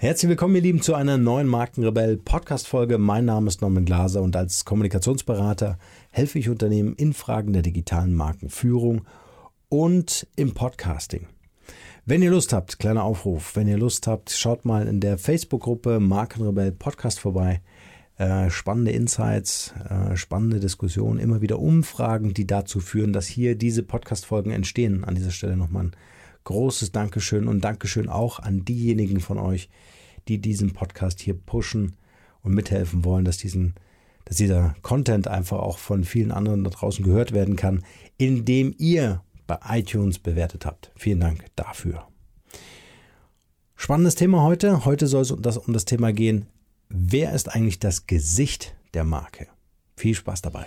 Herzlich willkommen, ihr Lieben, zu einer neuen Markenrebell Podcast-Folge. Mein Name ist Norman Glaser und als Kommunikationsberater helfe ich Unternehmen in Fragen der digitalen Markenführung und im Podcasting. Wenn ihr Lust habt, kleiner Aufruf, wenn ihr Lust habt, schaut mal in der Facebook-Gruppe Markenrebell Podcast vorbei. Äh, spannende Insights, äh, spannende Diskussionen, immer wieder Umfragen, die dazu führen, dass hier diese Podcast-Folgen entstehen. An dieser Stelle nochmal ein großes Dankeschön und Dankeschön auch an diejenigen von euch, die diesen Podcast hier pushen und mithelfen wollen, dass diesen dass dieser Content einfach auch von vielen anderen da draußen gehört werden kann, indem ihr bei iTunes bewertet habt. Vielen Dank dafür. Spannendes Thema heute. Heute soll es um das, um das Thema gehen, wer ist eigentlich das Gesicht der Marke? Viel Spaß dabei.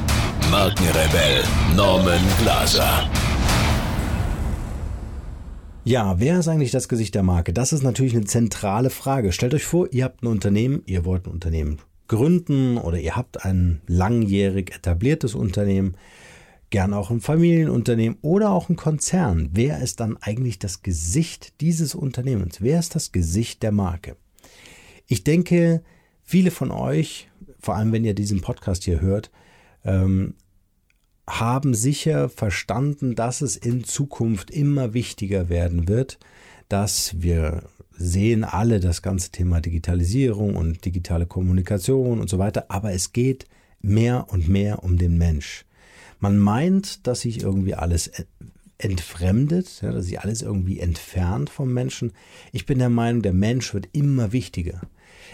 Markenrebell Norman Glaser. Ja, wer ist eigentlich das Gesicht der Marke? Das ist natürlich eine zentrale Frage. Stellt euch vor, ihr habt ein Unternehmen, ihr wollt ein Unternehmen gründen oder ihr habt ein langjährig etabliertes Unternehmen, gern auch ein Familienunternehmen oder auch ein Konzern. Wer ist dann eigentlich das Gesicht dieses Unternehmens? Wer ist das Gesicht der Marke? Ich denke, viele von euch, vor allem wenn ihr diesen Podcast hier hört, ähm, haben sicher verstanden, dass es in Zukunft immer wichtiger werden wird, dass wir sehen alle das ganze Thema Digitalisierung und digitale Kommunikation und so weiter, aber es geht mehr und mehr um den Mensch. Man meint, dass sich irgendwie alles entfremdet, ja, dass sich alles irgendwie entfernt vom Menschen. Ich bin der Meinung, der Mensch wird immer wichtiger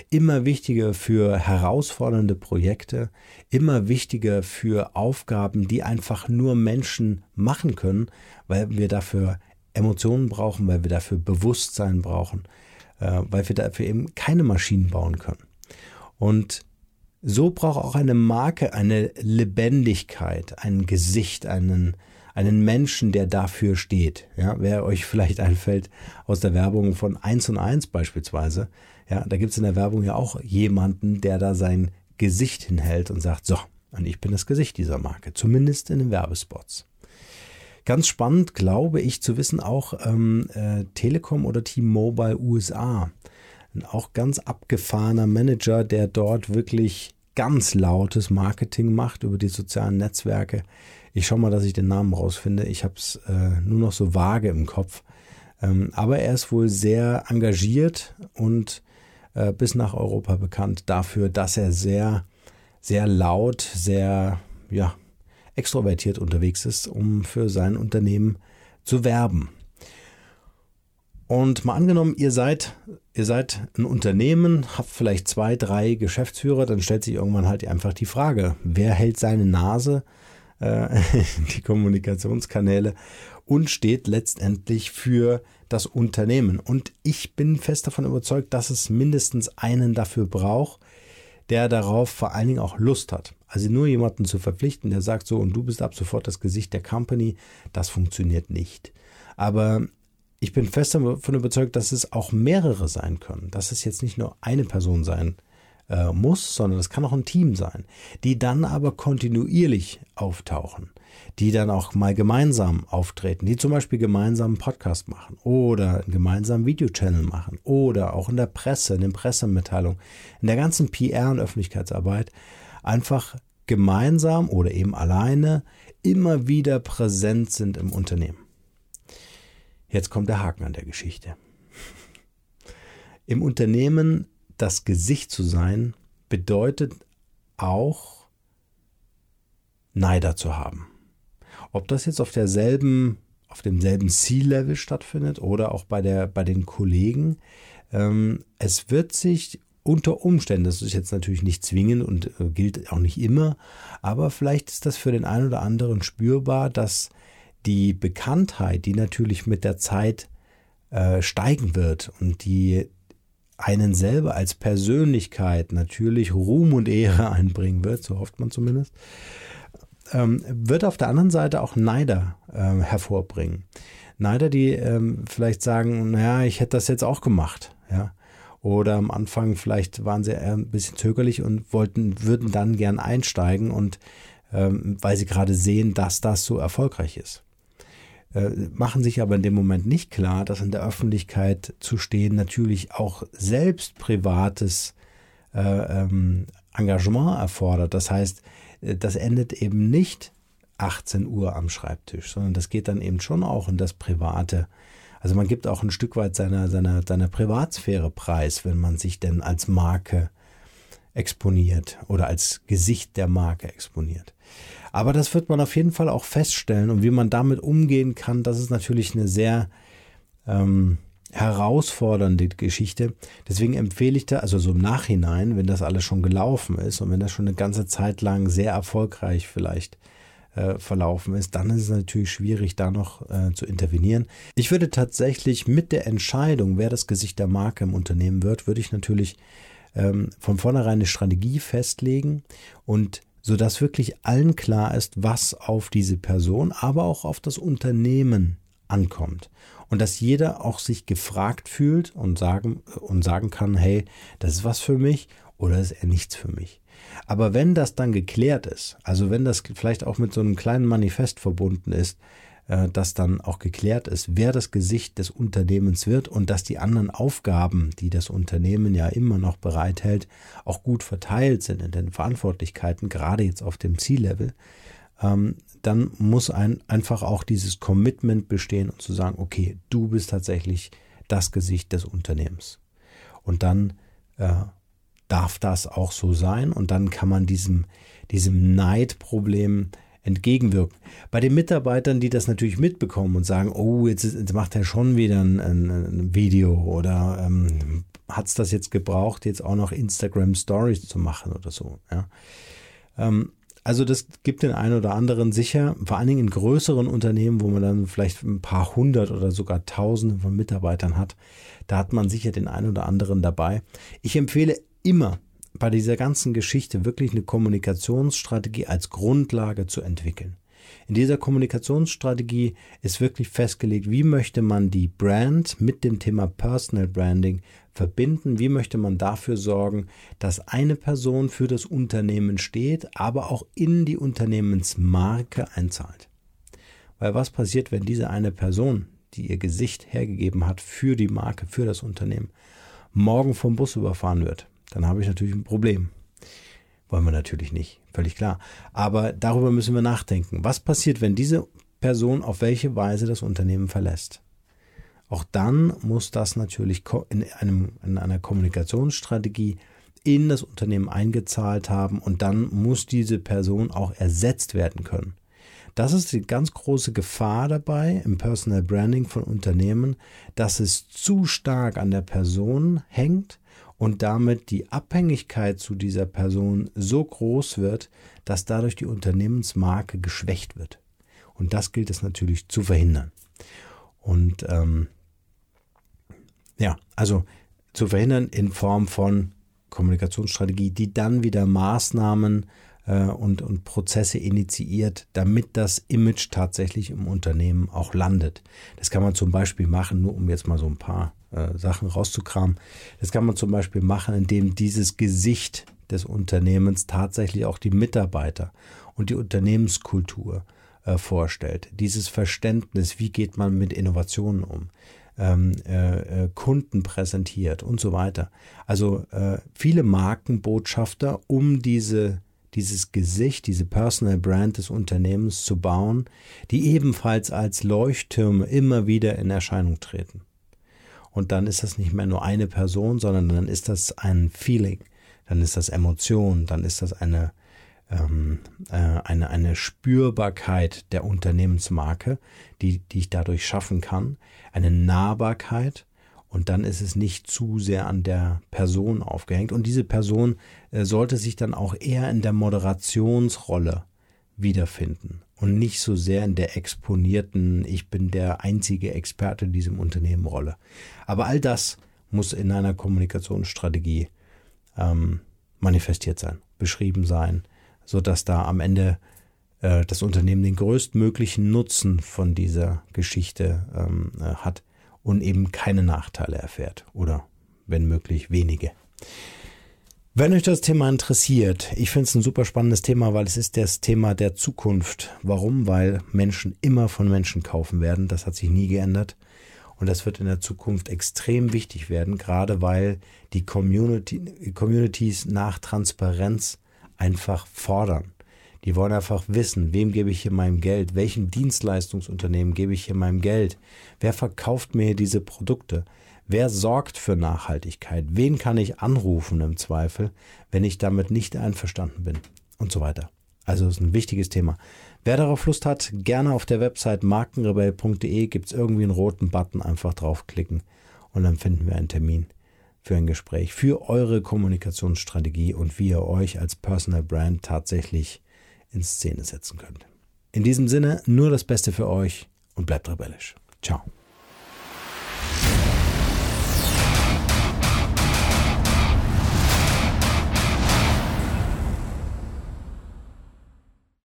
immer wichtiger für herausfordernde Projekte, immer wichtiger für Aufgaben, die einfach nur Menschen machen können, weil wir dafür Emotionen brauchen, weil wir dafür Bewusstsein brauchen, äh, weil wir dafür eben keine Maschinen bauen können. Und so braucht auch eine Marke eine Lebendigkeit, ein Gesicht, einen, einen Menschen, der dafür steht. Ja, wer euch vielleicht einfällt aus der Werbung von 1 und 1 beispielsweise, ja, da gibt es in der Werbung ja auch jemanden, der da sein Gesicht hinhält und sagt, so, und ich bin das Gesicht dieser Marke, zumindest in den Werbespots. Ganz spannend, glaube ich, zu wissen, auch ähm, äh, Telekom oder T-Mobile USA. Ein auch ganz abgefahrener Manager, der dort wirklich ganz lautes Marketing macht über die sozialen Netzwerke. Ich schaue mal, dass ich den Namen rausfinde. Ich habe es äh, nur noch so vage im Kopf. Ähm, aber er ist wohl sehr engagiert und äh, bis nach Europa bekannt dafür, dass er sehr, sehr laut, sehr, ja, extrovertiert unterwegs ist, um für sein Unternehmen zu werben. Und mal angenommen, ihr seid, ihr seid ein Unternehmen, habt vielleicht zwei, drei Geschäftsführer, dann stellt sich irgendwann halt einfach die Frage, wer hält seine Nase äh, die Kommunikationskanäle und steht letztendlich für das Unternehmen. Und ich bin fest davon überzeugt, dass es mindestens einen dafür braucht, der darauf vor allen Dingen auch Lust hat. Also nur jemanden zu verpflichten, der sagt so, und du bist ab sofort das Gesicht der Company, das funktioniert nicht. Aber ich bin fest davon überzeugt, dass es auch mehrere sein können, dass es jetzt nicht nur eine Person sein äh, muss, sondern es kann auch ein Team sein, die dann aber kontinuierlich auftauchen, die dann auch mal gemeinsam auftreten, die zum Beispiel gemeinsam einen Podcast machen oder einen gemeinsamen Videochannel machen oder auch in der Presse, in den Pressemitteilungen, in der ganzen PR und Öffentlichkeitsarbeit einfach gemeinsam oder eben alleine immer wieder präsent sind im Unternehmen. Jetzt kommt der Haken an der Geschichte. Im Unternehmen das Gesicht zu sein, bedeutet auch Neider zu haben. Ob das jetzt auf derselben, auf demselben Ziellevel stattfindet oder auch bei der, bei den Kollegen, ähm, es wird sich unter Umständen, das ist jetzt natürlich nicht zwingend und äh, gilt auch nicht immer, aber vielleicht ist das für den einen oder anderen spürbar, dass die Bekanntheit, die natürlich mit der Zeit äh, steigen wird und die einen selber als Persönlichkeit natürlich Ruhm und Ehre einbringen wird, so hofft man zumindest, ähm, wird auf der anderen Seite auch Neider äh, hervorbringen. Neider, die ähm, vielleicht sagen, naja, ich hätte das jetzt auch gemacht, ja. Oder am Anfang vielleicht waren sie ein bisschen zögerlich und wollten, würden dann gern einsteigen und ähm, weil sie gerade sehen, dass das so erfolgreich ist. Äh, machen sich aber in dem Moment nicht klar, dass in der Öffentlichkeit zu stehen natürlich auch selbst privates äh, ähm, Engagement erfordert. Das heißt, äh, das endet eben nicht 18 Uhr am Schreibtisch, sondern das geht dann eben schon auch in das Private. Also man gibt auch ein Stück weit seiner, seiner, seiner Privatsphäre preis, wenn man sich denn als Marke exponiert oder als Gesicht der Marke exponiert. Aber das wird man auf jeden Fall auch feststellen und wie man damit umgehen kann, das ist natürlich eine sehr ähm, herausfordernde Geschichte. Deswegen empfehle ich da, also so im Nachhinein, wenn das alles schon gelaufen ist und wenn das schon eine ganze Zeit lang sehr erfolgreich vielleicht äh, verlaufen ist, dann ist es natürlich schwierig, da noch äh, zu intervenieren. Ich würde tatsächlich mit der Entscheidung, wer das Gesicht der Marke im Unternehmen wird, würde ich natürlich ähm, von vornherein eine Strategie festlegen und sodass wirklich allen klar ist, was auf diese Person, aber auch auf das Unternehmen ankommt. Und dass jeder auch sich gefragt fühlt und sagen, und sagen kann, hey, das ist was für mich oder ist er nichts für mich. Aber wenn das dann geklärt ist, also wenn das vielleicht auch mit so einem kleinen Manifest verbunden ist, äh, dass dann auch geklärt ist, wer das Gesicht des Unternehmens wird und dass die anderen Aufgaben, die das Unternehmen ja immer noch bereithält, auch gut verteilt sind in den Verantwortlichkeiten, gerade jetzt auf dem Ziellevel, ähm, dann muss ein, einfach auch dieses Commitment bestehen und zu sagen, okay, du bist tatsächlich das Gesicht des Unternehmens. Und dann äh, darf das auch so sein und dann kann man diesem, diesem Neidproblem entgegenwirken. Bei den Mitarbeitern, die das natürlich mitbekommen und sagen, oh, jetzt, jetzt macht er schon wieder ein, ein, ein Video oder ähm, hat es das jetzt gebraucht, jetzt auch noch Instagram Stories zu machen oder so. Ja. Ähm, also das gibt den einen oder anderen sicher, vor allen Dingen in größeren Unternehmen, wo man dann vielleicht ein paar hundert oder sogar tausende von Mitarbeitern hat, da hat man sicher den einen oder anderen dabei. Ich empfehle immer, bei dieser ganzen Geschichte wirklich eine Kommunikationsstrategie als Grundlage zu entwickeln. In dieser Kommunikationsstrategie ist wirklich festgelegt, wie möchte man die Brand mit dem Thema Personal Branding verbinden, wie möchte man dafür sorgen, dass eine Person für das Unternehmen steht, aber auch in die Unternehmensmarke einzahlt. Weil was passiert, wenn diese eine Person, die ihr Gesicht hergegeben hat für die Marke, für das Unternehmen, morgen vom Bus überfahren wird? Dann habe ich natürlich ein Problem. Wollen wir natürlich nicht, völlig klar. Aber darüber müssen wir nachdenken. Was passiert, wenn diese Person auf welche Weise das Unternehmen verlässt? Auch dann muss das natürlich in, einem, in einer Kommunikationsstrategie in das Unternehmen eingezahlt haben und dann muss diese Person auch ersetzt werden können. Das ist die ganz große Gefahr dabei im Personal Branding von Unternehmen, dass es zu stark an der Person hängt und damit die Abhängigkeit zu dieser Person so groß wird, dass dadurch die Unternehmensmarke geschwächt wird. Und das gilt es natürlich zu verhindern. Und ähm, ja, also zu verhindern in Form von Kommunikationsstrategie, die dann wieder Maßnahmen und, und Prozesse initiiert, damit das Image tatsächlich im Unternehmen auch landet. Das kann man zum Beispiel machen, nur um jetzt mal so ein paar äh, Sachen rauszukramen. Das kann man zum Beispiel machen, indem dieses Gesicht des Unternehmens tatsächlich auch die Mitarbeiter und die Unternehmenskultur äh, vorstellt. Dieses Verständnis, wie geht man mit Innovationen um, ähm, äh, äh Kunden präsentiert und so weiter. Also äh, viele Markenbotschafter, um diese dieses Gesicht, diese Personal Brand des Unternehmens zu bauen, die ebenfalls als Leuchttürme immer wieder in Erscheinung treten. Und dann ist das nicht mehr nur eine Person, sondern dann ist das ein Feeling, dann ist das Emotion, dann ist das eine, ähm, äh, eine, eine Spürbarkeit der Unternehmensmarke, die, die ich dadurch schaffen kann, eine Nahbarkeit und dann ist es nicht zu sehr an der Person aufgehängt. Und diese Person äh, sollte sich dann auch eher in der Moderationsrolle wiederfinden und nicht so sehr in der exponierten, ich bin der einzige Experte in diesem Unternehmen Rolle. Aber all das muss in einer Kommunikationsstrategie ähm, manifestiert sein, beschrieben sein, so dass da am Ende äh, das Unternehmen den größtmöglichen Nutzen von dieser Geschichte ähm, äh, hat und eben keine Nachteile erfährt oder wenn möglich wenige. Wenn euch das Thema interessiert, ich finde es ein super spannendes Thema, weil es ist das Thema der Zukunft. Warum? Weil Menschen immer von Menschen kaufen werden. Das hat sich nie geändert. Und das wird in der Zukunft extrem wichtig werden, gerade weil die Community, Communities nach Transparenz einfach fordern. Die wollen einfach wissen, wem gebe ich hier mein Geld, welchem Dienstleistungsunternehmen gebe ich hier mein Geld, wer verkauft mir diese Produkte, wer sorgt für Nachhaltigkeit, wen kann ich anrufen im Zweifel, wenn ich damit nicht einverstanden bin? Und so weiter. Also ist ein wichtiges Thema. Wer darauf Lust hat, gerne auf der Website markenrebell.de gibt es irgendwie einen roten Button, einfach draufklicken und dann finden wir einen Termin für ein Gespräch, für eure Kommunikationsstrategie und wie ihr euch als Personal Brand tatsächlich in Szene setzen könnt. In diesem Sinne, nur das Beste für euch und bleibt rebellisch. Ciao.